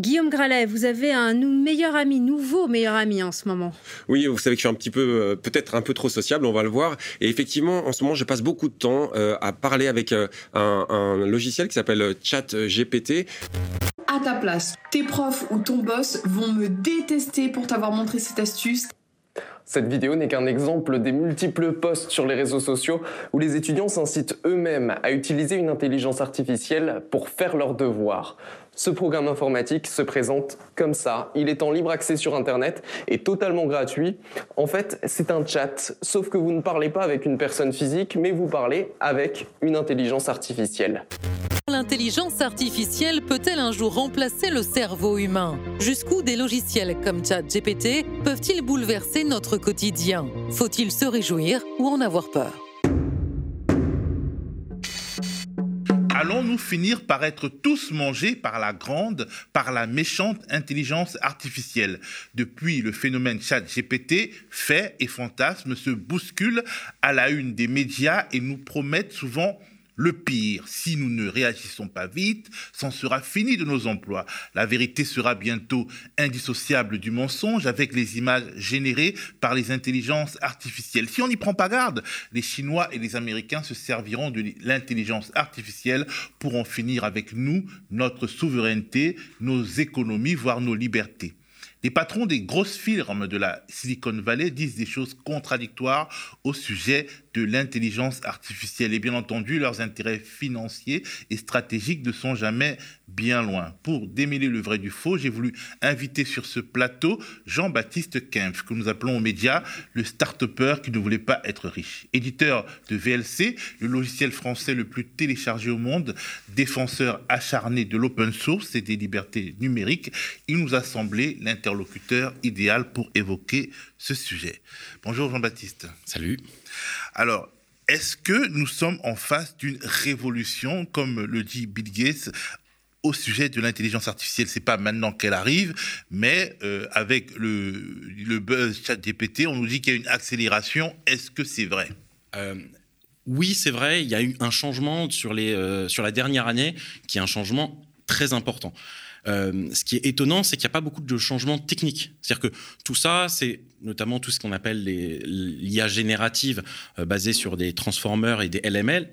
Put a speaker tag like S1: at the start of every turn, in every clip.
S1: Guillaume Gralet, vous avez un meilleur ami, nouveau meilleur ami en ce moment.
S2: Oui, vous savez que je suis un petit peu, euh, peut-être un peu trop sociable, on va le voir. Et effectivement, en ce moment, je passe beaucoup de temps euh, à parler avec euh, un, un, logiciel qui s'appelle ChatGPT.
S3: À ta place, tes profs ou ton boss vont me détester pour t'avoir montré cette astuce.
S4: Cette vidéo n'est qu'un exemple des multiples posts sur les réseaux sociaux où les étudiants s'incitent eux-mêmes à utiliser une intelligence artificielle pour faire leurs devoirs. Ce programme informatique se présente comme ça. Il est en libre accès sur Internet et totalement gratuit. En fait, c'est un chat, sauf que vous ne parlez pas avec une personne physique, mais vous parlez avec une intelligence artificielle.
S5: L'intelligence artificielle peut-elle un jour remplacer le cerveau humain? Jusqu'où des logiciels comme ChatGPT peuvent-ils bouleverser notre quotidien? Faut-il se réjouir ou en avoir peur?
S6: Allons-nous finir par être tous mangés par la grande, par la méchante intelligence artificielle? Depuis le phénomène chat GPT, faits et fantasmes se bousculent à la une des médias et nous promettent souvent le pire, si nous ne réagissons pas vite, c'en sera fini de nos emplois. La vérité sera bientôt indissociable du mensonge avec les images générées par les intelligences artificielles. Si on n'y prend pas garde, les Chinois et les Américains se serviront de l'intelligence artificielle pour en finir avec nous, notre souveraineté, nos économies, voire nos libertés. Les patrons des grosses firmes de la Silicon Valley disent des choses contradictoires au sujet de l'intelligence artificielle. Et bien entendu, leurs intérêts financiers et stratégiques ne sont jamais bien loin. Pour démêler le vrai du faux, j'ai voulu inviter sur ce plateau Jean-Baptiste Kempf, que nous appelons aux médias le start-upper qui ne voulait pas être riche. Éditeur de VLC, le logiciel français le plus téléchargé au monde, défenseur acharné de l'open source et des libertés numériques, il nous a semblé l'interlocuteur idéal pour évoquer ce sujet. Bonjour Jean-Baptiste.
S7: Salut.
S6: Alors, est-ce que nous sommes en face d'une révolution, comme le dit Bill Gates, au sujet de l'intelligence artificielle? C'est pas maintenant qu'elle arrive, mais euh, avec le, le buzz chat GPT, on nous dit qu'il y a une accélération. Est-ce que c'est vrai?
S7: Euh, Oui, c'est vrai. Il y a eu un changement sur, les, euh, sur la dernière année qui est un changement très important. ce qui est étonnant, c'est qu'il n'y a pas beaucoup de changements techniques. C'est-à-dire que tout ça, c'est notamment tout ce qu'on appelle l'IA générative euh, basée sur des transformers et des LML,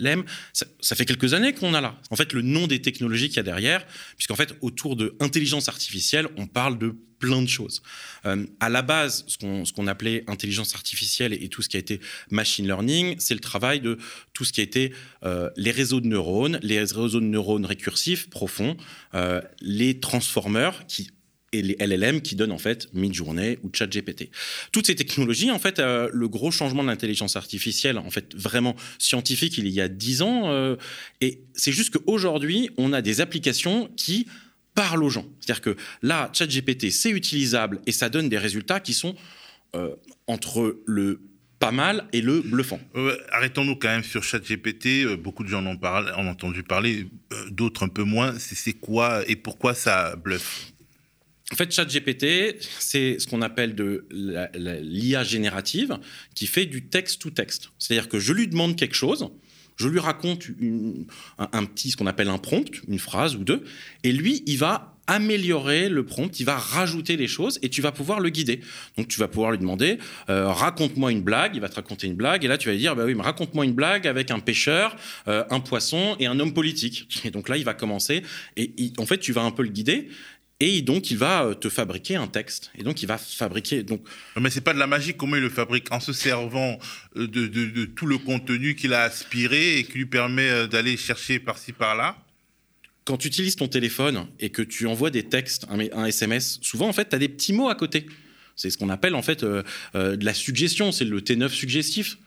S7: ça, fait quelques années qu'on a là. En fait, le nom des technologies qu'il y a derrière, puisqu'en fait, autour de intelligence artificielle, on parle de plein de choses. Euh, à la base, ce qu'on appelait intelligence artificielle et, tout ce qui a été machine learning, c'est le travail de tout ce qui a été euh, les réseaux de neurones, les réseaux de neurones récursifs profonds, euh, les transformers qui et les LLM qui donnent en fait Midjourney ou ChatGPT. Toutes ces technologies, en fait, euh, le gros changement de l'intelligence artificielle, en fait, vraiment scientifique, il y a dix ans, euh, et c'est juste qu'aujourd'hui, on a des applications qui parlent aux gens. C'est-à-dire que là, ChatGPT, c'est utilisable et ça donne des résultats qui sont euh, entre le pas mal et le bluffant.
S6: Arrêtons-nous quand même sur ChatGPT. beaucoup de gens en ont entendu parler, d'autres un peu moins. C'est quoi et pourquoi ça bluffe?
S7: En fait, ChatGPT, c'est ce qu'on appelle de l'IA générative qui fait du texte to texte. C'est-à-dire que je lui demande quelque chose, je lui raconte un, petit, ce qu'on appelle un prompt, une phrase ou deux, et lui, il va améliorer le prompt, il va rajouter des choses et tu vas pouvoir le guider. Donc tu vas pouvoir lui demander euh, raconte-moi une blague, il va te raconter une blague et là tu vas lui dire bah oui mais raconte-moi une blague avec un pêcheur, euh, un poisson et un homme politique. Et donc là il va commencer et en fait tu vas un peu le guider et donc, il va euh, te fabriquer un texte. Et donc, il va fabriquer. Donc...
S6: Mais c'est pas de la magie. Comment il le fabrique En se servant euh, de, tout le contenu qu'il a aspiré et qui lui permet euh, d'aller chercher par-ci, par-là
S7: Quand tu utilises ton téléphone et que tu envoies des textes, un, SMS, souvent, en fait, tu as des petits mots à côté. C'est ce qu'on appelle, en fait, de la suggestion. C'est le T9 suggestif.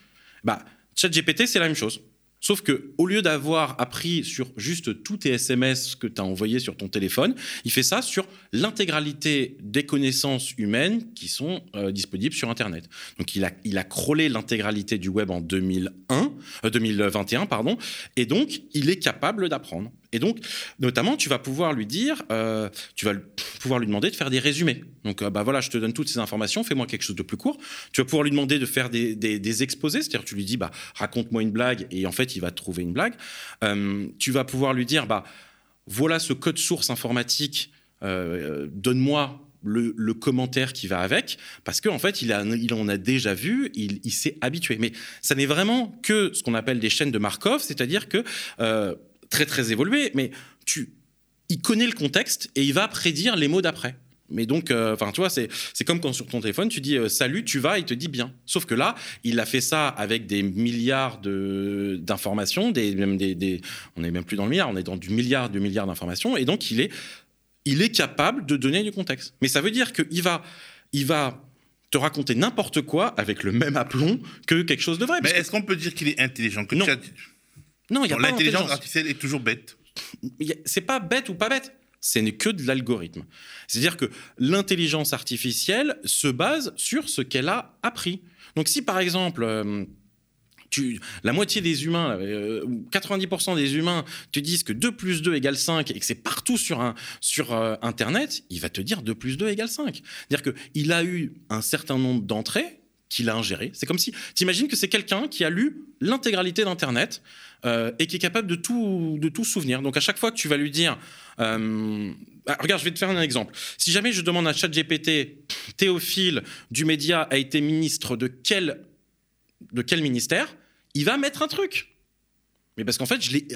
S7: Bah, ChatGPT, c'est la même chose. Sauf que au lieu d'avoir appris sur juste tous tes SMS que tu as envoyés sur ton téléphone, il fait ça sur l'intégralité des connaissances humaines qui sont euh, disponibles sur Internet. Donc il a, il crawlé l'intégralité du web en 2001, 2021, euh, pardon, et donc il est capable d'apprendre. Et donc, notamment, tu vas pouvoir lui dire, euh, tu vas pouvoir lui demander de faire des résumés. Donc, bah voilà, je te donne toutes ces informations, fais-moi quelque chose de plus court. Tu vas pouvoir lui demander de faire des, exposés, c'est-à-dire tu lui dis, bah raconte-moi une blague, et en fait, il va trouver une blague. tu vas pouvoir lui dire, bah voilà ce code source informatique euh, donne-moi le, commentaire qui va avec, parce qu'en fait, il, en a déjà vu, il, s'est habitué. Mais ça n'est vraiment que ce qu'on appelle des chaînes de Markov, c'est-à-dire que euh, très très évolué, mais tu, il connaît le contexte et il va prédire les mots d'après. Mais donc, euh, enfin, tu vois, c'est c'est comme quand sur ton téléphone, tu dis euh, salut, tu vas, il te dit bien. Sauf que là, il a fait ça avec des milliards de d'informations, des, même des, des- on n'est même plus dans le milliard, on est dans du milliard, du milliard d'informations, et donc il est, il est capable de donner du contexte. Mais ça veut dire qu'il va, il va te raconter n'importe quoi avec le même aplomb que quelque chose de vrai.
S6: Mais
S7: que-
S6: est-ce qu'on peut dire qu'il est intelligent que
S7: Non. Non, il y a
S6: Bon,
S7: pas
S6: L'intelligence artificielle est toujours bête.
S7: C'est pas bête ou pas bête. Ce n'est que de l'algorithme. C'est-à-dire que l'intelligence artificielle se base sur ce qu'elle a appris. Donc si par exemple, euh, tu, la moitié des humains, euh, ou 90% des humains te disent que 2 plus 2 égale 5 et que c'est partout sur, un, sur euh, Internet, il va te dire 2 plus 2 égale 5. C'est-à-dire qu'il a eu un certain nombre d'entrées qu'il a ingérées. C'est comme si, t'imagines que c'est quelqu'un qui a lu l'intégralité d'Internet euh, et qui est capable de tout, de tout souvenir. Donc à chaque fois que tu vas lui dire, euh, ah, regarde, je vais te faire un exemple. Si jamais je demande à ChatGPT, Théophile du média a été ministre de quel, de quel ministère, il va mettre un truc. Mais parce qu'en fait, je l'ai,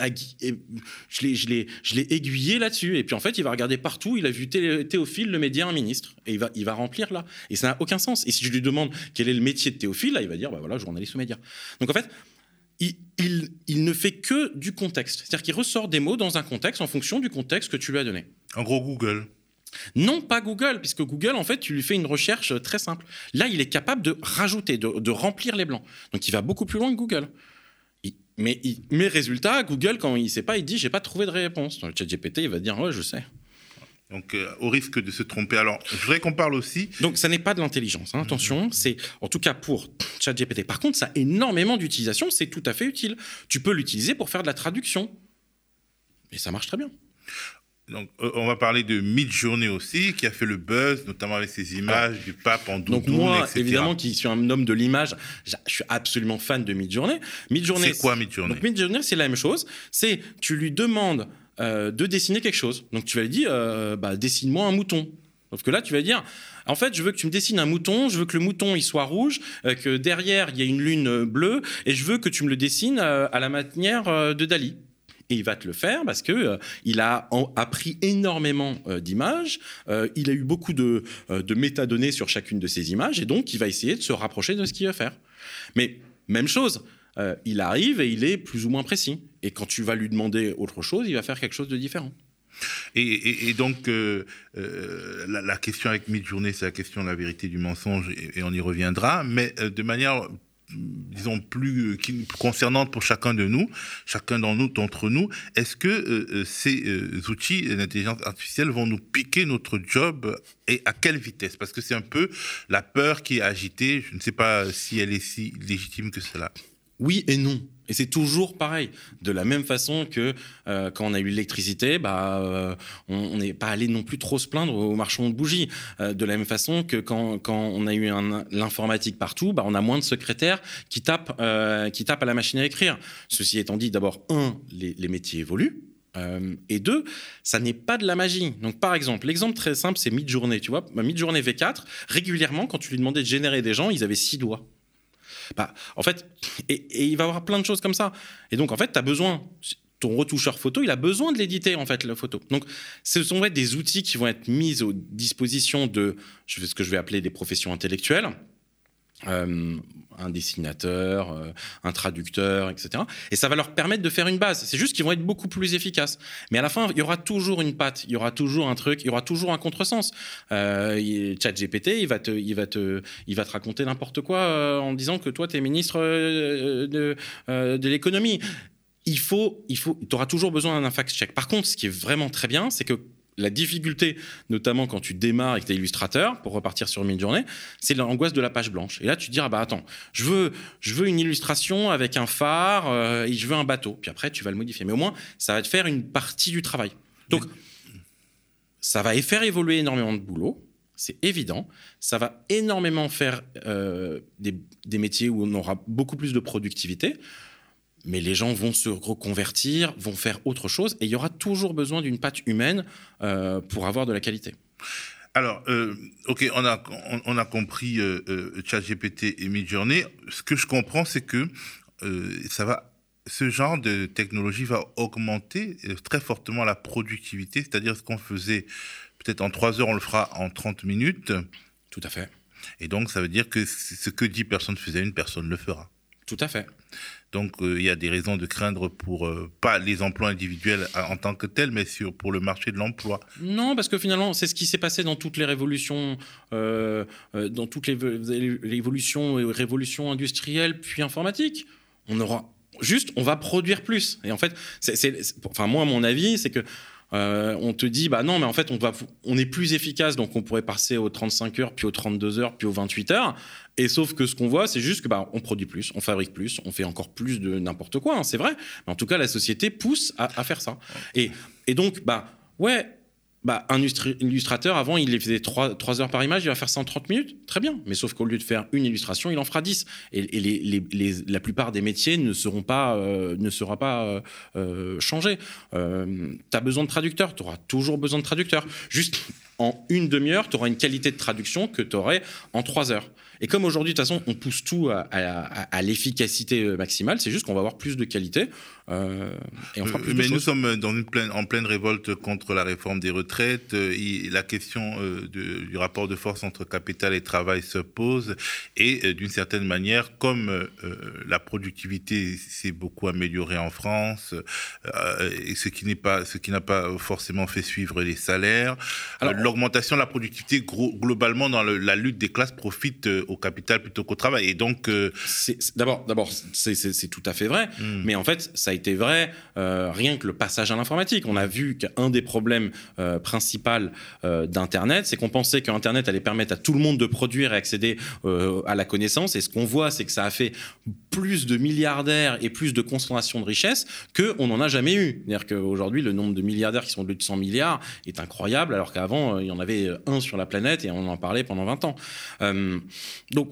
S7: aiguillé là-dessus. Et puis en fait, il va regarder partout. Il a vu Thé- Théophile, le média, un ministre. Et il va, il va remplir là. Et ça n'a aucun sens. Et si je lui demande quel est le métier de Théophile, là, il va dire, bah voilà, journaliste au média. Donc en fait, il, il- il ne fait que du contexte. C'est-à-dire qu'il ressort des mots dans un contexte en fonction du contexte que tu lui as donné.
S6: En gros, Google.
S7: Non, pas Google, puisque Google, en fait, tu lui fais une recherche euh, très simple. Là, il est capable de rajouter, de, de remplir les blancs. Donc, il va beaucoup plus loin que Google. Il- mais, il- mais résultat, Google, quand il ne sait pas, il dit j'ai pas trouvé de réponse. Dans le chat GPT, il va dire ouais, je sais.
S6: Donc, euh, au risque de se tromper. Alors, je voudrais qu'on parle aussi.
S7: Donc, ça n'est pas de l'intelligence. hein, attention, c'est en tout cas pour ChatGPT. Par contre, ça a énormément d'utilisation. C'est tout à fait utile. Tu peux l'utiliser pour faire de la traduction. Et ça marche très bien.
S6: Donc, euh, on va parler de Midjourney aussi, qui a fait le buzz, notamment avec ses images du pape en doudoune,
S7: Donc moi,
S6: etc.
S7: évidemment, qui suis un homme de l'image, je suis absolument fan de Midjourney. Midjourney,
S6: C'est quoi Midjourney?
S7: Donc Midjourney, c'est la même chose. C'est tu lui demandes euh, de dessiner quelque chose. Donc tu vas lui dire, euh, bah, dessine-moi un mouton. Sauf que là, tu vas dire, en fait, je veux que tu me dessines un mouton, je veux que le mouton il soit rouge, euh, que derrière il y a une lune bleue, et je veux que tu me le dessines à la manière de Dali. Et il va te le faire parce que il a appris énormément d'images, il a eu beaucoup de métadonnées sur chacune de ces images, et donc il va essayer de se rapprocher de ce qu'il va faire. Mais même chose, euh, il arrive et il est plus ou moins précis. Et quand tu vas lui demander autre chose, il va faire quelque chose de différent.
S6: Et, donc, euh, euh, la, question avec Midjourney, c'est la question de la vérité du mensonge, et, on y reviendra, mais de manière, disons, plus, concernante pour chacun de nous, chacun d'entre nous, est-ce que ces outils d'intelligence artificielle vont nous piquer notre job et à quelle vitesse? Parce que c'est un peu la peur qui est agitée, je ne sais pas si elle est si légitime que cela.
S7: Oui et non. Et c'est toujours pareil. De la même façon que euh, quand on a eu l'électricité, bah, euh, on n'est pas allé non plus trop se plaindre aux marchands de bougies. Euh, de la même façon que quand, on a eu l'informatique partout, bah, on a moins de secrétaires qui tapent, à la machine à écrire. Ceci étant dit, d'abord, un, les, métiers évoluent. Et deux, ça n'est pas de la magie. Donc, par exemple, l'exemple très simple, c'est Midjourney. Tu vois, Midjourney V4, régulièrement, quand tu lui demandais de générer des gens, ils avaient six doigts. Bah, en fait, et, il va y avoir plein de choses comme ça. Et donc, en fait, tu as besoin, ton retoucheur photo, il a besoin de l'éditer, en fait, la photo. Donc, ce sont des outils qui vont être mis aux dispositions de ce que je vais appeler des professions intellectuelles. Euh, un dessinateur, euh, un traducteur, etc. Et ça va leur permettre de faire une base. C'est juste qu'ils vont être beaucoup plus efficaces. Mais à la fin, il y aura toujours une patte, il y aura toujours un truc, il y aura toujours un contresens. Euh, ChatGPT, il va te, il va te, il va te raconter n'importe quoi euh, en disant que toi, tu es ministre de, de l'économie. Il faut, il faut, tu auras toujours besoin d'un fact-check. Par contre, ce qui est vraiment très bien, c'est que la difficulté, notamment quand tu démarres avec tes illustrateurs, pour repartir sur une journée, c'est l'angoisse de la page blanche. Et là, tu te dis, ah bah attends, je veux, je veux une illustration avec un phare euh, et je veux un bateau. Puis après, tu vas le modifier. Mais au moins, ça va te faire une partie du travail. Donc, ça va faire évoluer énormément de boulot. C'est évident. Ça va énormément faire euh, des métiers où on aura beaucoup plus de productivité. Mais les gens vont se reconvertir, vont faire autre chose, et il y aura toujours besoin d'une patte humaine euh, pour avoir de la qualité.
S6: Alors, euh, ok, on a, on, a compris euh, ChatGPT et Midjourney. Ce que je comprends, c'est que ça va, ce genre de technologie va augmenter très fortement la productivité, c'est-à-dire ce qu'on faisait peut-être en trois heures, on le fera en 30 minutes.
S7: Tout à fait.
S6: Et donc, ça veut dire que ce que dix personnes faisaient, une personne le fera.
S7: Tout à fait.
S6: Donc euh, il y a des raisons de craindre pour euh, pas les emplois individuels en tant que tels, mais sur, pour le marché de l'emploi.
S7: Non, parce que finalement c'est ce qui s'est passé dans toutes les révolutions, euh, dans toutes les, évolutions, révolutions industrielles puis informatiques. On aura juste, on va produire plus. Et en fait, enfin moi mon avis, c'est que on te dit, bah non, mais en fait, on, va, on est plus efficace, donc on pourrait passer aux 35 heures, puis aux 32 heures, puis aux 28 heures. Et sauf que ce qu'on voit, c'est juste que bah, on produit plus, on fabrique plus, on fait encore plus de n'importe quoi, hein, c'est vrai. Mais en tout cas, la société pousse à, faire ça. Et, et, donc, bah, ouais, bah, un illustrateur, avant, il faisait 3, 3, heures par image, il va faire ça en 30 minutes, très bien. Mais sauf qu'au lieu de faire une illustration, il en fera 10. Et, la plupart des métiers ne seront pas, euh, ne sera pas euh, euh, changés. tu as besoin de traducteurs, tu auras toujours besoin de traducteurs. Juste en une demi-heure, tu auras une qualité de traduction que tu aurais en 3 heures. Et comme aujourd'hui, de toute façon, on pousse tout à, l'efficacité euh, maximale, c'est juste qu'on va avoir plus de qualité. Euh, et on fera plus
S6: Mais nous sommes dans une pleine, en pleine révolte contre la réforme des retraites. Euh, la question du rapport de force entre capital et travail se pose. Et d'une certaine manière, comme la productivité s'est beaucoup améliorée en France, et ce qui n'est pas, ce qui n'a pas forcément fait suivre les salaires, l'augmentation de la productivité globalement dans la lutte des classes profite au capital plutôt qu'au travail. Et donc,
S7: euh, d'abord, d'abord, c'est tout à fait vrai. Hmm. Mais en fait, ça a été vrai euh, rien que le passage à l'informatique. On a vu qu'un des problèmes euh, principaux d'Internet, c'est qu'on pensait qu'Internet allait permettre à tout le monde de produire et accéder à la connaissance. Et ce qu'on voit, c'est que ça a fait plus de milliardaires et plus de concentration de richesses qu'on n'en a jamais eu. C'est-à-dire qu'aujourd'hui, le nombre de milliardaires qui sont de 100 milliards est incroyable, alors qu'avant, il y en avait un sur la planète et on en parlait pendant 20 ans. Donc,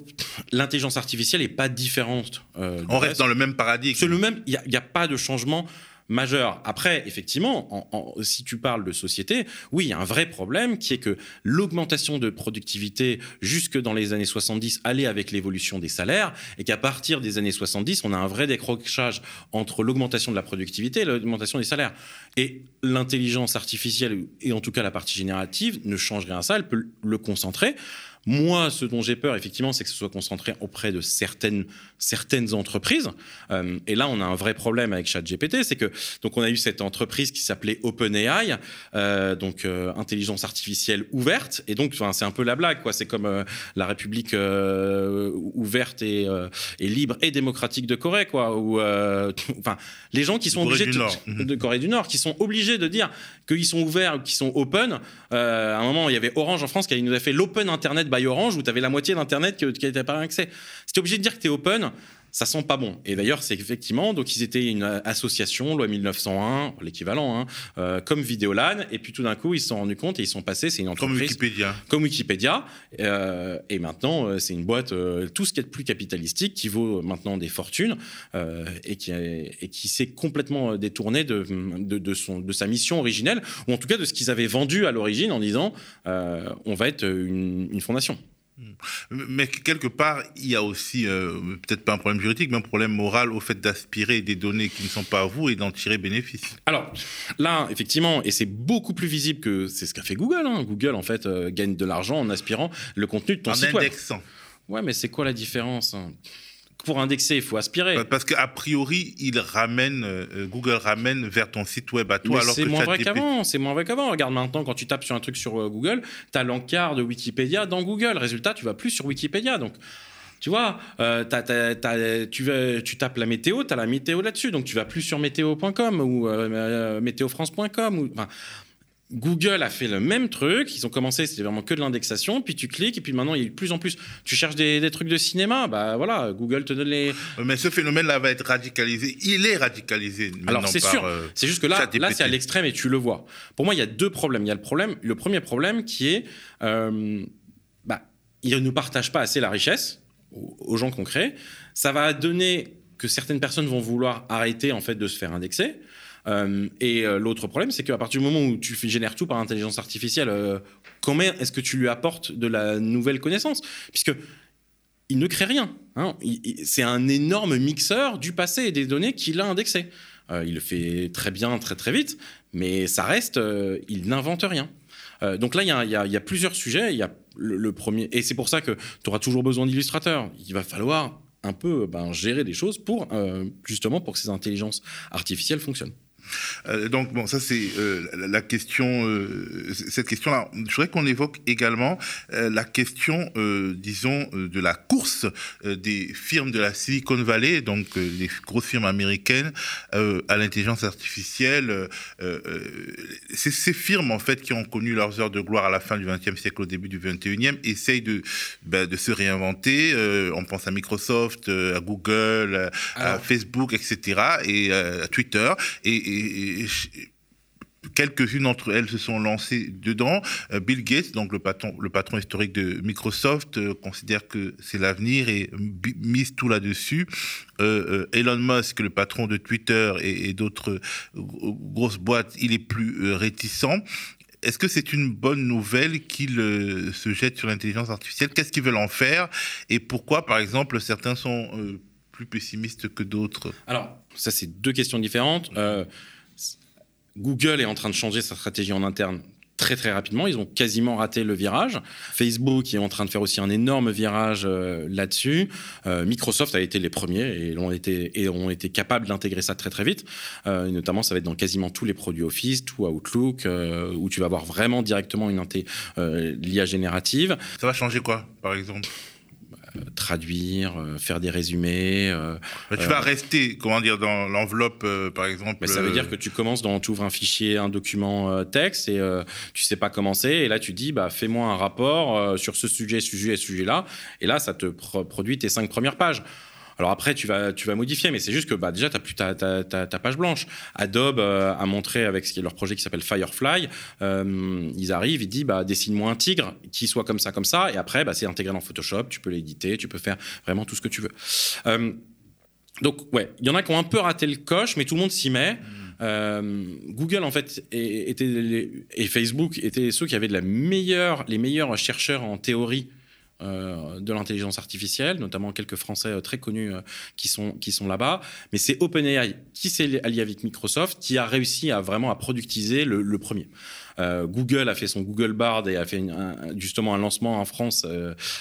S7: l'intelligence artificielle n'est pas différente.
S6: Euh, on reste dans le même paradigme.
S7: C'est le même. Il n'y a, pas de changement majeur. Après, effectivement, si tu parles de société, oui, il y a un vrai problème qui est que l'augmentation de productivité jusque dans les années 70 allait avec l'évolution des salaires et qu'à partir des années 70, on a un vrai décrochage entre l'augmentation de la productivité et l'augmentation des salaires. Et l'intelligence artificielle, et en tout cas la partie générative, ne change rien à ça, elle peut le concentrer. Moi, ce dont j'ai peur, effectivement, c'est que ce soit concentré auprès de certaines, certaines entreprises. Euh, et là, on a un vrai problème avec ChatGPT, c'est que donc on a eu cette entreprise qui s'appelait OpenAI, euh, donc euh, intelligence artificielle ouverte. Et donc, c'est un peu la blague, quoi. C'est comme la République ouverte et, et, libre et démocratique de Corée, quoi. Enfin, les gens qui sont obligés
S6: de,
S7: de, Corée du Nord, qui sont obligés de dire qu'ils sont ouverts ou qu'ils sont open. à un moment, il y avait Orange en France qui nous a fait l'open Internet by Orange où tu avais la moitié d'Internet qui n'était pas accès. Tu obligé de dire que tu es open, ça sent pas bon. Et d'ailleurs, c'est effectivement, donc ils étaient une association, loi 1901, l'équivalent, hein, euh, comme Vidéolan, et puis tout d'un coup, ils se sont rendus compte et ils sont passés, c'est une entreprise.
S6: Comme Wikipédia.
S7: Comme Wikipédia. Euh, et maintenant, euh, c'est une boîte, tout ce qui est de plus capitalistique, qui vaut maintenant des fortunes, et qui, et qui s'est complètement détourné de, de, son, de sa mission originelle, ou en tout cas de ce qu'ils avaient vendu à l'origine en disant, on va être une fondation.
S6: Mais quelque part, il y a aussi, euh, peut-être pas un problème juridique, mais un problème moral au fait d'aspirer des données qui ne sont pas à vous et d'en tirer bénéfice.
S7: Alors, là, effectivement, et c'est beaucoup plus visible que c'est ce qu'a fait Google. Hein. Google, en fait, euh, gagne de l'argent en aspirant le contenu de ton site
S6: web. En indexant.
S7: Ouais, mais c'est quoi la différence hein? Pour indexer, il faut aspirer.
S6: Parce qu'a priori, il ramène, euh, Google ramène vers ton site web à toi.
S7: alors c'est moins vrai qu'avant. C'est moins vrai qu'avant. Regarde maintenant, quand tu tapes sur un truc sur euh, Google, tu as l'encart de Wikipédia dans Google. Résultat, tu vas plus sur Wikipédia. Donc, tu vois, euh, tu, tu, tapes la météo, tu as la météo là-dessus. Donc, tu vas plus sur météo.com ou météofrance.com. Ou, Google a fait le même truc. Ils ont commencé, c'était vraiment que de l'indexation. Puis tu cliques, et puis maintenant, il y a de plus en plus. Tu cherches des, trucs de cinéma, bah voilà, Google te donne les.
S6: Mais ce phénomène-là va être radicalisé. Il est radicalisé.
S7: Alors c'est sûr. Euh, c'est juste que là, là c'est à l'extrême et tu le vois. Pour moi, il y a deux problèmes. Il y a le problème, le premier problème qui est, euh, bah, ils ne partagent pas assez la richesse aux gens concrets. Ça va donner que certaines personnes vont vouloir arrêter en fait de se faire indexer. Euh, et euh, l'autre problème, c'est qu'à partir du moment où tu génères tout par intelligence artificielle, euh, comment est-ce que tu lui apportes de la nouvelle connaissance? Puisque il ne crée rien. Hein. C'est un énorme mixeur du passé et des données qu'il a indexées. il le fait très bien, très très vite, mais ça reste, il n'invente rien. donc là, il y, a plusieurs sujets. Et c'est pour ça que tu auras toujours besoin d'illustrateurs. Il va falloir un peu ben, gérer des choses pour justement pour que ces intelligences artificielles fonctionnent.
S6: Euh, donc bon, ça c'est euh, la question, euh, cette question-là. Je voudrais qu'on évoque également la question, disons, de la course des firmes de la Silicon Valley, donc les grosses firmes américaines, à l'intelligence artificielle. c'est ces firmes en fait qui ont connu leurs heures de gloire à la fin du XXe siècle, au début du XXIe, essayent de, de se réinventer. on pense à Microsoft, à Google, à Facebook, etc., et à Twitter. et et, quelques-unes d'entre elles se sont lancées dedans. Euh, Bill Gates, donc le patron, historique de Microsoft, euh, considère que c'est l'avenir et mise tout là-dessus. Euh, Elon Musk, le patron de Twitter et, d'autres grosses boîtes, il est plus réticent. Est-ce que c'est une bonne nouvelle qu'il se jette sur l'intelligence artificielle? Qu'est-ce qu'ils veulent en faire? Et pourquoi, par exemple, certains sont plus pessimistes que d'autres?
S7: Alors, ça, c'est deux questions différentes. Euh, Google est en train de changer sa stratégie en interne très très rapidement. Ils ont quasiment raté le virage. Facebook est en train de faire aussi un énorme virage euh, là-dessus. Euh, Microsoft a été les premiers et ont été, et ont été capables d'intégrer ça très très vite. notamment, ça va être dans quasiment tous les produits Office, tout Outlook, où tu vas avoir vraiment directement une l'IA générative.
S6: Ça va changer quoi, par exemple?
S7: Traduire, euh, faire des résumés. Euh,
S6: tu vas rester, comment dire, dans l'enveloppe, par exemple.
S7: ça veut dire que tu commences dans, tu ouvres un fichier, un document texte et tu sais pas commencer. Et là, tu dis, bah, fais-moi un rapport sur ce sujet, sujet et sujet-là. Et là, ça te produit tes cinq premières pages. Alors après, tu vas, tu vas modifier, mais c'est juste que bah, déjà, tu n'as plus ta, ta, page blanche. Adobe euh, a montré avec ce qui est leur projet qui s'appelle Firefly, euh, ils arrivent, ils disent bah, dessine-moi un tigre qui soit comme ça, comme ça, et après, bah, c'est intégré dans Photoshop, tu peux l'éditer, tu peux faire vraiment tout ce que tu veux. Euh, donc, ouais, il y en a qui ont un peu raté le coche, mais tout le monde s'y met. Google en fait était, et Facebook étaient ceux qui avaient de la meilleure, les meilleurs chercheurs en théorie de l'intelligence artificielle, notamment quelques Français euh, très connus euh, qui sont, qui sont là-bas. Mais c'est OpenAI qui s'est allié avec Microsoft qui a réussi à vraiment à productiser le, premier. Google a fait son Google Bard et a fait justement un lancement en France.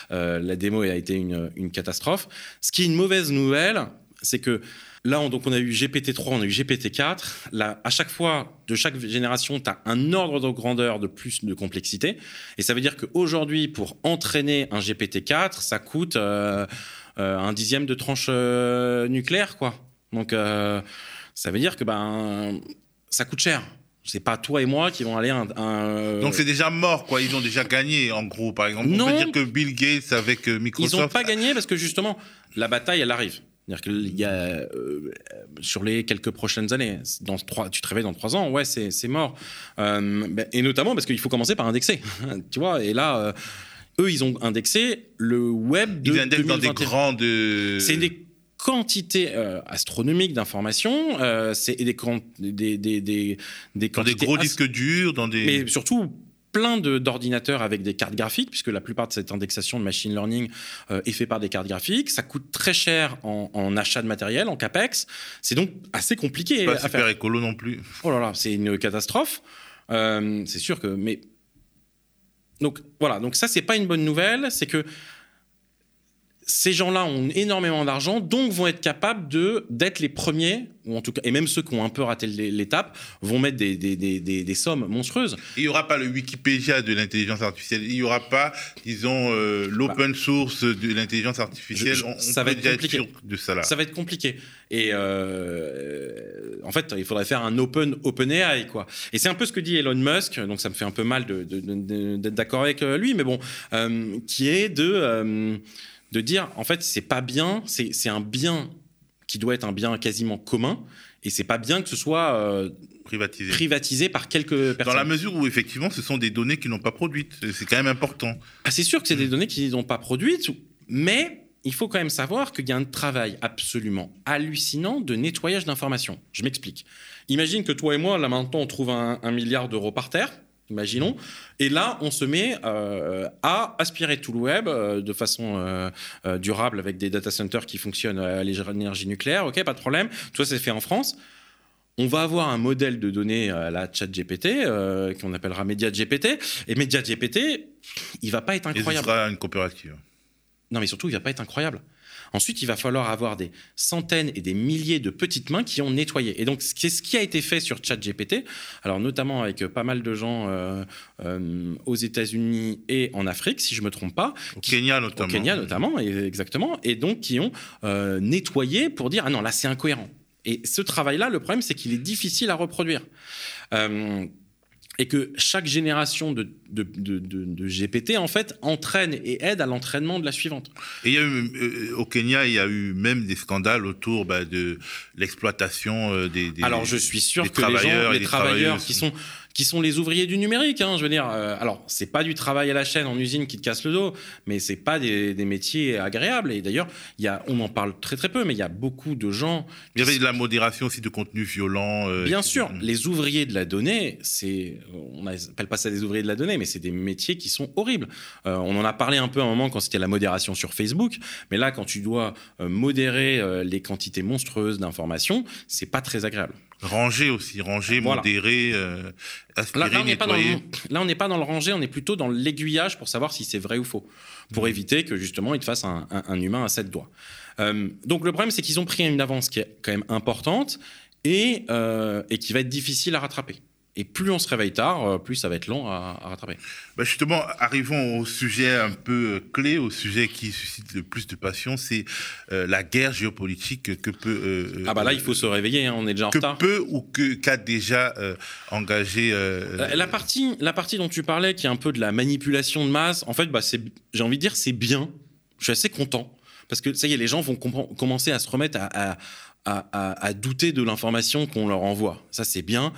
S7: la démo a été une catastrophe. Ce qui est une mauvaise nouvelle, c'est que Là, on, donc, on a eu GPT-3, on a eu GPT-4. Là, à chaque fois, de chaque génération, tu as un ordre de grandeur de plus de complexité. Et ça veut dire qu'aujourd'hui, pour entraîner un GPT-4, ça coûte euh, euh, un dixième de tranche euh, nucléaire, quoi. Donc, ça veut dire que ben, ça coûte cher. C'est pas toi et moi qui vont aller un.
S6: Donc c'est déjà mort, quoi. Ils ont déjà gagné, en gros, par exemple. On peut dire que Bill Gates avec Microsoft.
S7: Ils n'ont pas gagné parce que justement, la bataille, elle arrive. C'est-à-dire qu'il y a, euh, sur les quelques prochaines années, dans trois, tu te réveilles dans trois ans, ouais, c'est mort. Euh, ben, et notamment parce qu'il faut commencer par indexer, tu vois. Et là, euh, eux, ils ont indexé le web de
S6: Ils indexent dans des grandes...
S7: C'est des quantités astronomiques d'informations, c'est des, des, des, des,
S6: des, dans des gros disques durs, dans des...
S7: Mais surtout plein d'ordinateurs avec des cartes graphiques, puisque la plupart de cette indexation de machine learning euh, est fait par des cartes graphiques. Ça coûte très cher en, achat de matériel, en capex. C'est donc assez compliqué.
S6: Pas super écolo non plus.
S7: Oh là là, c'est une catastrophe. Euh, c'est sûr que, mais donc voilà, donc ça c'est pas une bonne nouvelle, c'est que ces gens-là ont énormément d'argent, donc vont être capables de d'être les premiers, ou en tout cas, et même ceux qui ont un peu raté l'étape, vont mettre des, des, des, des, sommes monstrueuses.
S6: Il n'y aura pas le Wikipédia de l'intelligence artificielle, il n'y aura pas, disons, euh, l'open bah, source de l'intelligence artificielle.
S7: ça va être compliqué. de ça, là. ça va être compliqué. Et euh, en fait, il faudrait faire un open OpenAI, quoi. Et c'est un peu ce que dit Elon Musk, donc ça me fait un peu mal d'être de, d'accord avec lui, mais bon, euh, qui est de de dire en fait c'est pas bien, c'est un bien qui doit être un bien quasiment commun et c'est pas bien que ce soit euh,
S6: privatisé.
S7: privatisé par quelques personnes.
S6: Dans la mesure où effectivement ce sont des données qui n'ont pas produites, c'est quand même important.
S7: Ah, c'est sûr que c'est des données qui n'ont pas produites, mais il faut quand même savoir qu'il y a un travail absolument hallucinant de nettoyage d'informations. Je m'explique. Imagine que toi et moi, là maintenant, on trouve un, milliard d'euros par terre. Imaginons. Et là, on se met euh, à aspirer tout le web euh, de façon euh, durable avec des data centers qui fonctionnent à l'énergie nucléaire. OK, pas de problème. Tout ça, c'est fait en France. On va avoir un modèle de données à la chat GPT qu'on appellera Media GPT. Et Media GPT, il va pas être incroyable.
S6: Et ce sera une coopérative.
S7: Non, mais surtout, il va pas être incroyable. Ensuite, il va falloir avoir des centaines et des milliers de petites mains qui ont nettoyé. Et donc, c'est ce qui a été fait sur ChatGPT, alors notamment avec pas mal de gens euh, euh, aux États-Unis et en Afrique, si je me trompe pas.
S6: Au Kenya notamment.
S7: Au Kenya notamment, exactement. Et donc, qui ont euh, nettoyé pour dire ah non, là c'est incohérent. Et ce travail-là, le problème, c'est qu'il est difficile à reproduire et que chaque génération de, de, de, GPT, en fait, entraîne et aide à l'entraînement de la suivante.
S6: Et il y a eu, euh, au Kenya, il y a eu même des scandales autour bah, de l'exploitation euh, des, des,
S7: Alors, je suis sûr que les, gens, les travailleurs qui sont qui sont les ouvriers du numérique. Hein, je veux dire, euh, alors c'est pas du travail à la chaîne en usine qui te casse le dos, mais c'est pas des, métiers agréables. Et d'ailleurs, il y a, on en parle très très peu, mais il y a beaucoup de gens.
S6: Il y avait de la modération aussi de contenu violent.
S7: Euh, Bien sûr, les ouvriers de la donnée, c'est, on n'appelle pas ça des ouvriers de la donnée, mais c'est des métiers qui sont horribles. Euh, on en a parlé un peu à un moment quand c'était la modération sur Facebook, mais là, quand tu dois modérer les quantités monstrueuses d'informations, c'est pas très agréable.
S6: Ranger aussi, ranger, modérer, euh, aspirer, là, on nettoyer.
S7: là, on n'est pas dans le ranger, on est plutôt dans l'aiguillage pour savoir si c'est vrai ou faux, pour mmh. éviter que justement il te fasse un, humain à sept doigts. Euh, donc le problème, c'est qu'ils ont pris une avance qui est quand même importante et, euh, et qui va être difficile à rattraper. Et plus on se réveille tard, euh, plus ça va être long à, rattraper.
S6: Bah justement, arrivons au sujet un peu euh, clé, au sujet qui suscite le plus de passion, c'est euh, la guerre géopolitique que peut...
S7: ah bah là, il faut se réveiller, hein, on est déjà en
S6: que
S7: retard.
S6: Que peut ou qu'a déjà engagé...
S7: La, partie, la partie dont tu parlais, qui est un peu de la manipulation de masse, en fait, bah, j'ai envie de dire, c'est bien. Je suis assez content. Parce que ça y est, les gens vont commencer à se remettre à, à, à douter de l'information qu'on leur envoie. Ça, c'est bien.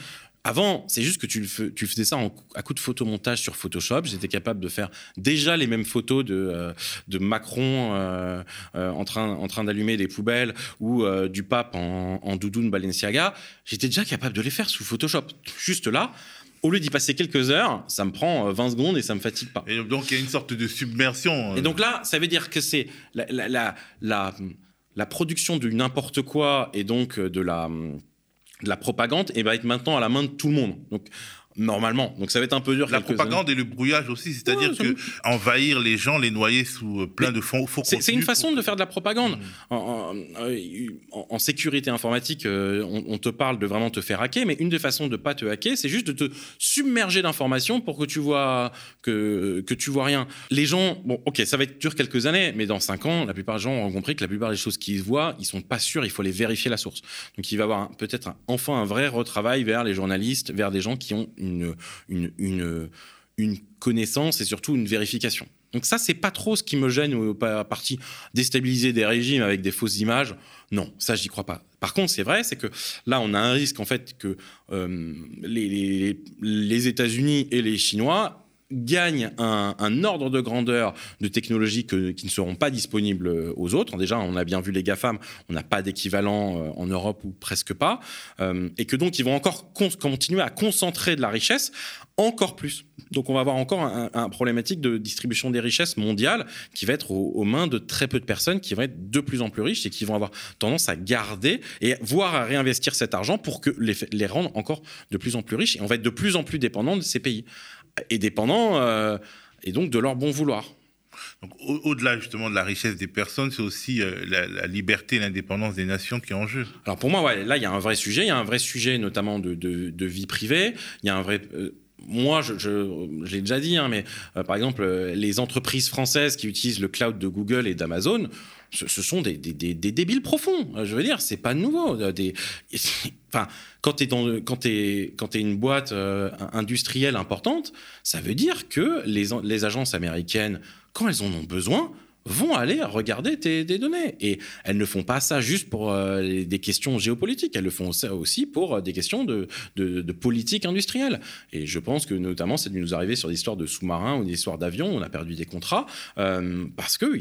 S7: Avant, c'est juste que tu, tu, faisais ça à coup de photomontage sur Photoshop. J'étais capable de faire déjà les mêmes photos de, euh, de Macron euh, euh, en train, en train d'allumer des poubelles ou du pape en, en doudoune Balenciaga. J'étais déjà capable de les faire sous Photoshop. Juste là, au lieu d'y passer quelques heures, ça me prend 20 secondes et ça me fatigue pas.
S6: Et donc il y a une sorte de submersion.
S7: Et donc là, ça veut dire que c'est la, la, la, la, la production du n'importe quoi et donc de la de la propagande et va être maintenant à la main de tout le monde. Normalement. Donc ça va être un peu dur.
S6: La propagande et le brouillage aussi, c'est-à-dire que envahir les gens, les noyer sous euh, plein de faux, faux
S7: C'est une façon de faire de la propagande. Mmh. En, sécurité informatique, euh, on, te parle de vraiment te faire hacker, mais une des façons de pas te hacker, c'est juste de te submerger d'informations pour que tu vois que que tu vois rien. Les gens, bon, ok, ça va être dur quelques années, mais dans cinq ans, la plupart des gens ont compris que la plupart des choses qu'ils voient, ils sont pas sûrs, il faut les vérifier la source. Donc il va y avoir peut-être enfin un vrai retravail vers les journalistes, vers des gens qui ont une, une, connaissance et surtout une vérification. Donc ça, c'est pas trop ce qui me gêne ou pas partie déstabiliser des régimes avec des fausses images. Non, ça, j'y crois pas. Par contre, c'est vrai, c'est que là, on a un risque en fait que euh, les États-Unis et les Chinois gagnent un, ordre de grandeur de technologies qui ne seront pas disponibles aux autres. Déjà, on a bien vu les GAFAM, on n'a pas d'équivalent euh, en Europe ou presque pas, euh, et que donc ils vont encore continuer à concentrer de la richesse encore plus. Donc on va avoir encore un, problématique de distribution des richesses mondiales qui va être aux, mains de très peu de personnes qui vont être de plus en plus riches et qui vont avoir tendance à garder et voire à réinvestir cet argent pour que les, les rendre encore de plus en plus riches. Et on va être de plus en plus dépendant de ces pays et dépendant euh, et donc de leur bon vouloir.
S6: au-delà justement de la richesse des personnes, c'est aussi euh, la, liberté et l'indépendance des nations qui est en jeu.
S7: Alors pour moi, ouais, là, il y a un vrai sujet. Il y a un vrai sujet notamment de, de, vie privée. Il y a un vrai... Euh, moi, je, l'ai déjà dit, hein, mais par exemple, les entreprises françaises qui utilisent le cloud de Google et d'Amazon, ce, sont des, débiles profonds. Je veux dire, c'est pas nouveau. Enfin, quand tu es, une boîte euh, industrielle importante, ça veut dire que les agences américaines, quand elles en ont besoin, vont aller regarder tes, données. Et elles ne font pas ça juste pour euh, des questions géopolitiques, elles le font aussi pour euh, des questions de, politique industrielle. Et je pense que notamment, c'est de nous arriver sur des histoires de sous-marins ou des histoires d'avions, on a perdu des contrats, parce que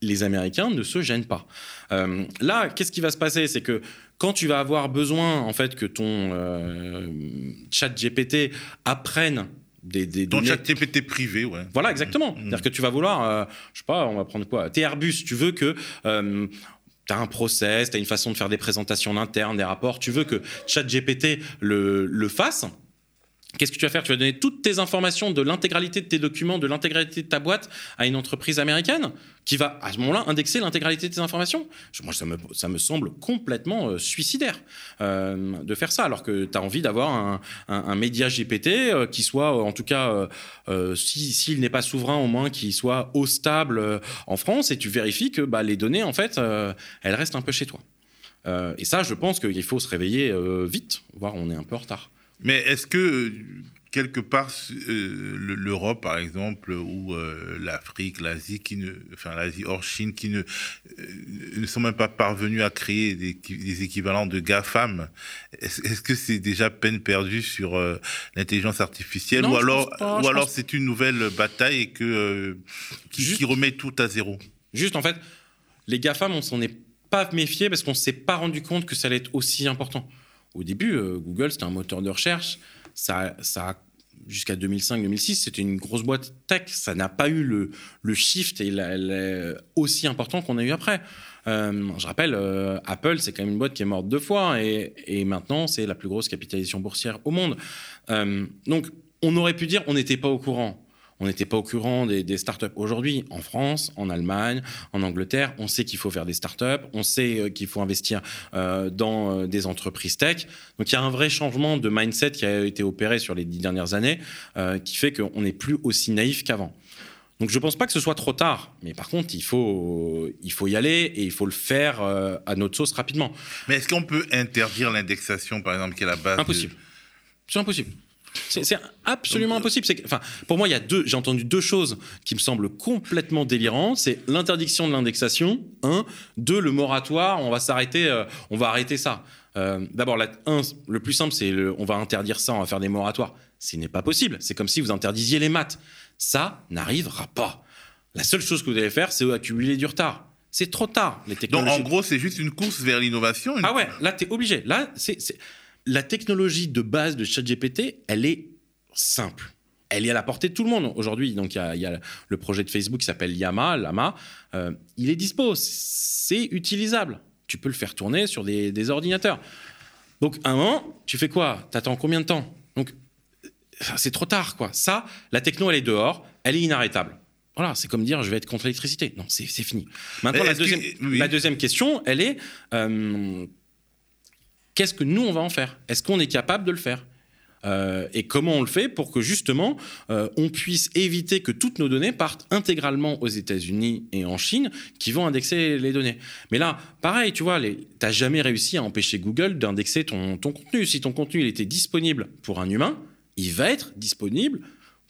S7: les Américains ne se gênent pas. Euh, là, qu'est-ce qui va se passer? C'est que quand tu vas avoir besoin en fait que ton euh, chat GPT apprenne des, des données
S6: GPT privé, ouais.
S7: voilà, exactement.
S6: Mm.
S7: C'est-à-dire que tu vas vouloir, euh, je sais pas, on va prendre quoi T'es Airbus, tu veux que. tu as un process, tu as une façon de faire des présentations internes, des rapports, tu veux que ChatGPT le, le fasse. Qu'est-ce que tu vas faire? Tu vas donner toutes tes informations de l'intégralité de tes documents, de l'intégralité de ta boîte à une entreprise américaine qui va à ce moment-là indexer l'intégralité de tes informations? Moi, ça me, semble complètement euh, suicidaire euh, de faire ça, alors que tu as envie d'avoir un, média GPT euh, qui soit, en tout cas, si- s'il n'est pas souverain, au moins qu'il soit haut stable en France, et tu vérifies que bah, les données, en fait, elles restent un peu chez toi. Et ça, je pense qu'il faut se réveiller vite, voire on est un peu en retard.
S6: Mais est-ce que quelque part euh, le- l'Europe par exemple ou euh, l'Afrique, l'Asie qui ne enfin l'Asie hors Chine qui ne euh, ne sont même pas parvenus à créer des, des équivalents de GAFAM est-ce que c'est déjà peine perdue sur l'intelligence artificielle
S7: Non,
S6: ou alors
S7: pense pas,
S6: ou
S7: je
S6: alors
S7: pense-
S6: c'est une nouvelle bataille et que qui,
S7: Juste-
S6: qui remet tout à zéro?
S7: Juste, en fait, les GAFAM, on s'en est pas méfié parce qu'on s'est pas rendu compte que ça allait être aussi important. Au début, euh, Google, c'était un moteur de recherche. Ça, jusqu'à 2005-2006, c'était une grosse boîte tech. Ça n'a pas eu le, shift et aussi important qu'on a eu après. Euh, je rappelle, euh, Apple, c'est quand même une boîte qui est morte deux fois et, maintenant, c'est la plus grosse capitalisation boursière au monde. Donc, on aurait pu dire on n'était pas au courant. On n'était pas au courant des, des startups. Aujourd'hui, en France, en Allemagne, en Angleterre, on sait qu'il faut faire des startups, on sait euh, qu'il faut investir euh, dans euh, des entreprises tech. Donc il y a un vrai changement de mindset qui a été opéré sur les dix dernières années, euh, qui fait qu'on n'est plus aussi naïf qu'avant. Donc je ne pense pas que ce soit trop tard, mais par contre il faut, il faut y aller et il faut le faire euh, à notre sauce rapidement.
S6: mais est-ce qu'on peut interdire l'indexation par exemple qui est la base
S7: Impossible. C'est impossible. C'est absolument
S6: Donc, euh,
S7: impossible. Enfin, pour moi, il y a deux. J'ai entendu deux choses qui me semblent complètement délirantes. C'est l'interdiction de l'indexation. Un, deux, le moratoire. On va s'arrêter. euh, on va arrêter ça. Euh, D'abord, un, le plus simple, c'est on va interdire ça. On va faire des moratoires. Ce n'est pas possible. C'est comme si vous interdisiez les maths. Ça n'arrivera pas. La seule chose que vous allez faire, c'est accumuler du retard. C'est trop tard. Les
S6: donc
S7: technologies.
S6: en gros c'est juste une course vers l'innovation une-
S7: Ah ouais, là, tu es obligé. Là, c'est- la technologie de base de ChatGPT, elle est simple. Elle est à la portée de tout le monde aujourd'hui. Donc, il y a, il y a le projet de Facebook qui s'appelle Yama, Lama. Euh, il est dispo. C'est utilisable. Tu peux le faire tourner sur des, des ordinateurs. Donc, à un moment, tu fais quoi? T'attends combien de temps? Donc, euh, c'est trop tard, quoi. Ça, la techno, elle est dehors. Elle est inarrêtable. Voilà, c'est comme dire je vais être contre l'électricité. Non, c'est fini. Maintenant,
S6: que- oui.
S7: la deuxième question, elle est euh, qu'est-ce que nous, on va en faire? Est-ce qu'on est capable de le faire? Euh, et comment on le fait pour que justement euh, on puisse éviter que toutes nos données partent intégralement aux États-Unis et en Chine qui vont indexer les données? Mais là, pareil, tu vois, tu n'as jamais réussi à empêcher Google d'indexer ton, contenu. Si ton contenu était disponible pour un humain, il va être disponible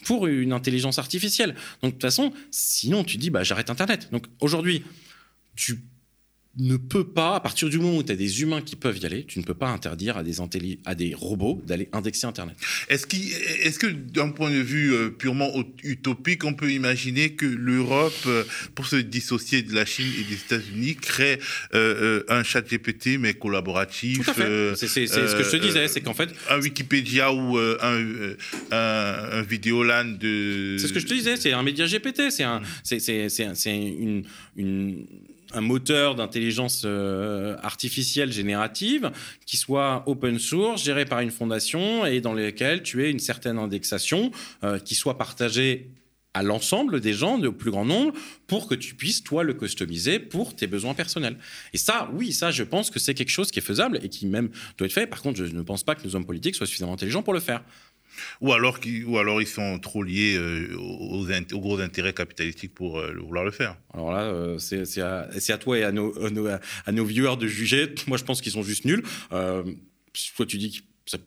S7: pour une intelligence artificielle. Donc de toute façon, sinon tu dis bah j'arrête Internet. Donc aujourd'hui, tu ne peux pas, à partir du moment où tu as des humains qui peuvent y aller, tu ne peux pas interdire à des, intelli- à des robots d'aller indexer Internet.
S6: Est-ce qu'il- est-ce que d'un point de vue euh, purement ut- utopique, on peut imaginer que l'Europe, euh, pour se dissocier de la Chine et des États-Unis, crée euh, un chat GPT mais collaboratif
S7: Tout à fait.
S6: euh,
S7: c'est ce que je te disais, c'est qu'en fait,
S6: un Wikipédia ou un, un, de...
S7: C'est ce que je te disais, c'est un média GPT, c'est un, une, une- un moteur d'intelligence euh, artificielle générative qui soit open source, géré par une fondation et dans lequel tu aies une certaine indexation euh, qui soit partagée à l'ensemble des gens, au plus grand nombre, pour que tu puisses, toi, le customiser pour tes besoins personnels. Et ça, oui, ça, je pense que c'est quelque chose qui est faisable et qui même doit être fait. Par contre, je ne pense pas que nos hommes politiques soient suffisamment intelligents pour le faire.
S6: Ou, alors, ou alors ils sont trop liés euh, aux, gros intérêts capitalistiques pour euh, vouloir le faire.
S7: Alors là, euh, c'est à, toi et à nos, à nos, à nos viewers de juger. Moi, je pense qu'ils sont juste nuls. Toi, tu dis que ça-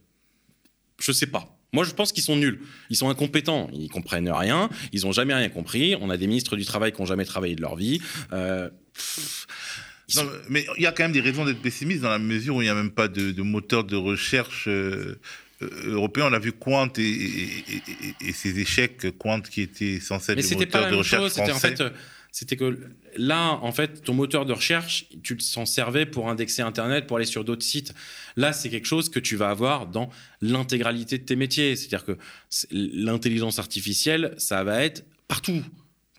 S7: je sais pas. Moi, je pense qu'ils sont nuls. Ils sont incompétents. Ils comprennent rien. Ils ont jamais rien compris. On a des ministres du travail qui ont jamais travaillé de leur vie. Pff,
S6: Non, mais il y a quand même des raisons d'être pessimiste dans la mesure où il n'y a même pas de, de moteur de recherche euh, européen. On a vu Quant et, et- et- et- et ses échecs, Quant qui était censé être
S7: Mais
S6: le moteur
S7: la
S6: de recherche
S7: chose. C'était en
S6: français.
S7: fait, euh, c'était que là, en fait, ton moteur de recherche, tu s'en servais pour indexer Internet, pour aller sur d'autres sites. Là, c'est quelque chose que tu vas avoir dans l'intégralité de tes métiers. C'est-à-dire que l'intelligence artificielle, ça va être partout.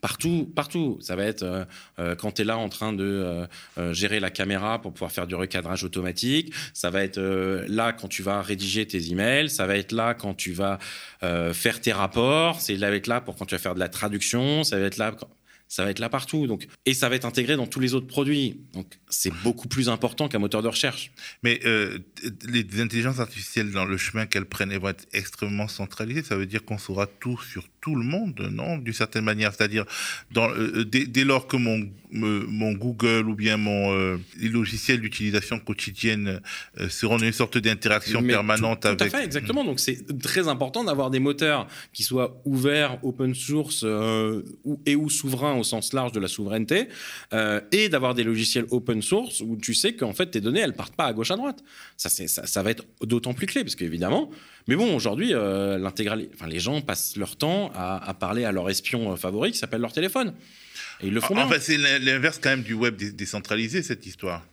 S7: Partout, partout. Ça va être euh, euh, quand tu es là en train de euh, gérer la caméra pour pouvoir faire du recadrage automatique. Ça va être là quand tu vas rédiger tes emails. Ça va être là quand tu vas faire tes rapports. C'est là être là pour quand tu vas faire de la traduction. Ça va être là ça va être là partout. Donc, et ça va être intégré dans tous les autres produits. Donc, c'est beaucoup plus important qu'un moteur de recherche.
S6: Mais les intelligences artificielles, dans le chemin qu'elles prennent, elles vont être extrêmement centralisées. Ça veut dire qu'on saura tout sur tout le monde, non D'une certaine manière. C'est-à-dire, euh, euh, dès, lors que mon, mon Google ou bien mon, les logiciels d'utilisation quotidienne seront une sorte d'interaction permanente
S7: tout,
S6: avec.
S7: Tout à fait, exactement. Donc, c'est très important d'avoir des moteurs qui soient ouverts, open source et ou souverains au sens large de la souveraineté, euh, et d'avoir des logiciels open source où tu sais qu'en fait tes données elles partent pas à gauche à droite. Ça, ça, ça va être d'autant plus clé parce qu'évidemment, mais bon aujourd'hui euh, enfin les gens passent leur temps à, parler à leur espion euh, favori qui s'appelle leur téléphone. Et ils le font.
S6: Fait, c'est l'inverse quand même du web décentralisé cette histoire.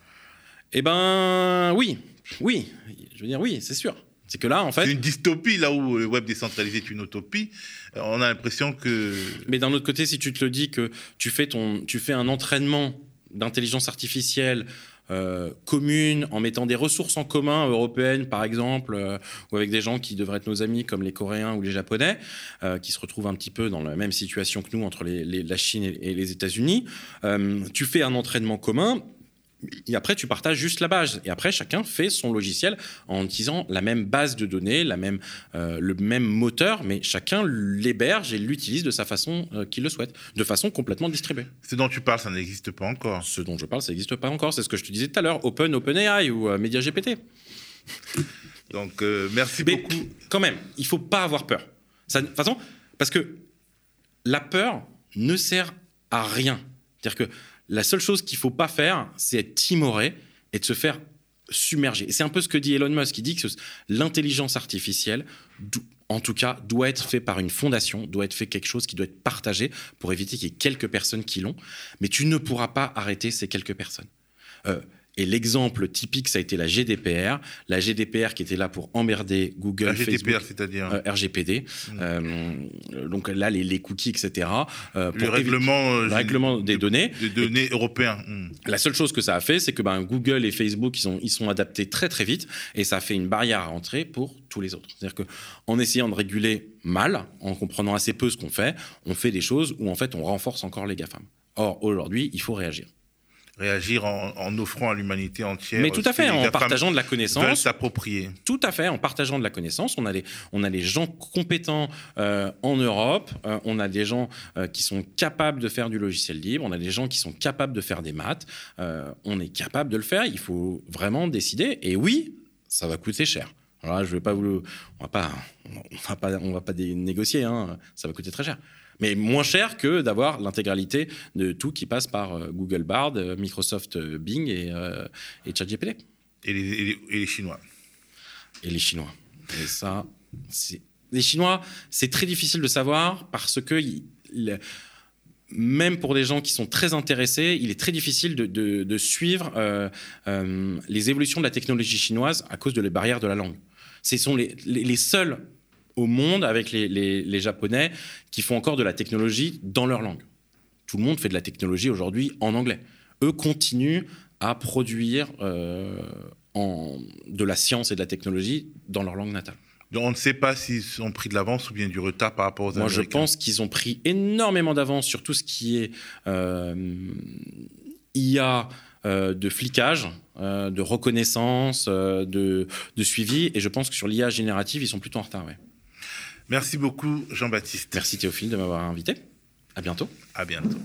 S7: Eh ben oui, oui, je veux dire oui, c'est sûr. C'est que là, en fait.
S6: C'est une dystopie, là où le web décentralisé est une utopie. Euh, on a l'impression que.
S7: Mais d'un autre côté, si tu te le dis que tu fais, ton, tu fais un entraînement d'intelligence artificielle euh, commune, en mettant des ressources en commun européennes, par exemple, euh, ou avec des gens qui devraient être nos amis, comme les Coréens ou les Japonais, qui se retrouvent un petit peu dans la même situation que nous entre la Chine et les États-Unis. tu fais un entraînement commun et après, tu partages juste la base. Et après, chacun fait son logiciel en utilisant la même base de données, la même, euh, le même moteur, mais chacun l'héberge et l'utilise de sa façon euh, qu'il le souhaite, de façon complètement distribuée.
S6: Ce dont tu parles, ça n'existe pas encore.
S7: Ce dont je parle, ça n'existe pas encore. C'est ce que je te disais tout à l'heure, Open, OpenAI ou euh, MediaGPT.
S6: Donc, merci mais beaucoup.
S7: Quand même, il faut pas avoir peur. de toute façon, parce que la peur ne sert à rien. C'est-à-dire que la seule chose qu'il faut pas faire, c'est être timoré et de se faire submerger. C'est un peu ce que dit Elon Musk, qui dit que l'intelligence artificielle, en tout cas, doit être fait par une fondation, doit être fait quelque chose qui doit être partagé pour éviter qu'il y ait quelques personnes qui l'ont. Mais tu ne pourras pas arrêter ces quelques personnes. Euh, et l'exemple typique, ça a été la GDPR. La GDPR qui était là pour emmerder Google, la GDPR,
S6: c'est-à-dire
S7: euh, RGPD. Mmh. Euh, donc là, les, cookies, etc.
S6: Euh, le règlement,
S7: le règlement des données.
S6: Des données européens. Mmh.
S7: La seule chose que ça a fait, c'est que ben, Google et Facebook, ils sont, ils sont adaptés très très vite et ça a fait une barrière à entrée pour tous les autres. C'est-à-dire qu'en essayant de réguler mal, en comprenant assez peu ce qu'on fait, on fait des choses où en fait on renforce encore les GAFAM. Or, aujourd'hui, il faut réagir
S6: réagir en, offrant à l'humanité entière.
S7: Mais tout à fait, en partageant de la connaissance.
S6: s'approprier.
S7: Tout à fait, en partageant de la connaissance. On a les, on a les gens compétents euh, en Europe, euh, on a des gens euh, qui sont capables de faire du logiciel libre, on a des gens qui sont capables de faire des maths. on est capable de le faire, il faut vraiment décider. Et oui, ça va coûter cher. Alors je vais pas vous, on va pas, on va pas, on va pas négocier, hein, ça va coûter très cher mais moins cher que d'avoir l'intégralité de tout qui passe par euh, Google Bard, euh, Microsoft euh, Bing et, et ChatGPT.
S6: Et les, et, les, Chinois.
S7: Et les Chinois. Et ça, les Chinois, c'est très difficile de savoir parce que même pour des gens qui sont très intéressés, il est très difficile de, de, suivre les évolutions de la technologie chinoise à cause de les barrières de la langue. Ce sont les, les, les seuls au monde avec les, Japonais qui font encore de la technologie dans leur langue. Tout le monde fait de la technologie aujourd'hui en anglais. Eux continuent à produire euh, en, de la science et de la technologie dans leur langue natale.
S6: Donc on ne sait pas s'ils ont pris de l'avance ou bien du retard par rapport aux Moi,
S7: je pense qu'ils ont pris énormément d'avance sur tout ce qui est euh, IA euh, de flicage, de reconnaissance, de, de, suivi. Et je pense que sur l'IA générative, ils sont plutôt en retard. Ouais.
S6: Merci beaucoup, Jean-Baptiste.
S7: Merci Théophile de m'avoir invité. À bientôt.
S6: À bientôt.